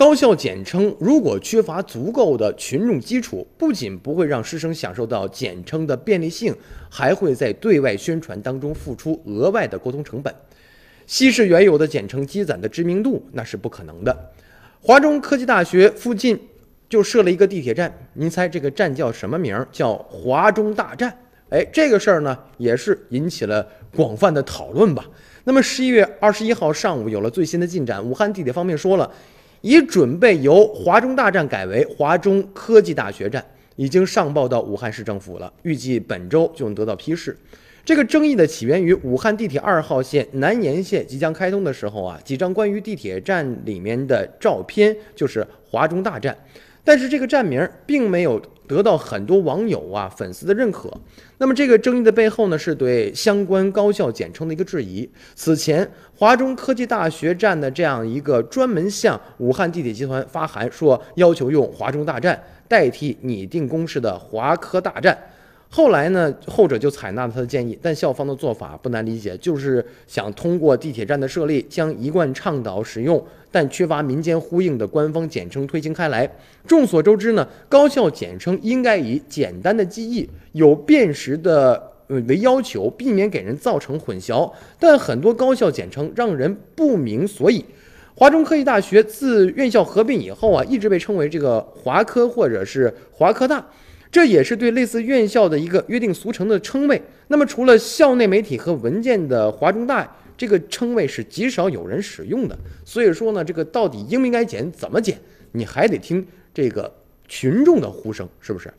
高校简称如果缺乏足够的群众基础，不仅不会让师生享受到简称的便利性，还会在对外宣传当中付出额外的沟通成本。稀释原有的简称积攒的知名度，那是不可能的。华中科技大学附近就设了一个地铁站，您猜这个站叫什么名？叫华中大站。哎，这个事儿呢，也是引起了广泛的讨论吧。那么十一月二十一号上午有了最新的进展，武汉地铁方面说了。已准备由华中大站改为华中科技大学站，已经上报到武汉市政府了，预计本周就能得到批示。这个争议的起源于武汉地铁二号线南延线即将开通的时候啊，几张关于地铁站里面的照片就是华中大站。但是这个站名并没有得到很多网友啊粉丝的认可。那么这个争议的背后呢，是对相关高校简称的一个质疑。此前华中科技大学站的这样一个专门向武汉地铁集团发函，说要求用华中大战代替拟定公式的华科大战。后来呢，后者就采纳了他的建议，但校方的做法不难理解，就是想通过地铁站的设立，将一贯倡导使用但缺乏民间呼应的官方简称推行开来。众所周知呢，高校简称应该以简单的记忆、有辨识的呃为要求，避免给人造成混淆。但很多高校简称让人不明所以。华中科技大学自院校合并以后啊，一直被称为这个华科或者是华科大。这也是对类似院校的一个约定俗成的称谓。那么，除了校内媒体和文件的华中大这个称谓是极少有人使用的。所以说呢，这个到底应不应该减，怎么减，你还得听这个群众的呼声，是不是？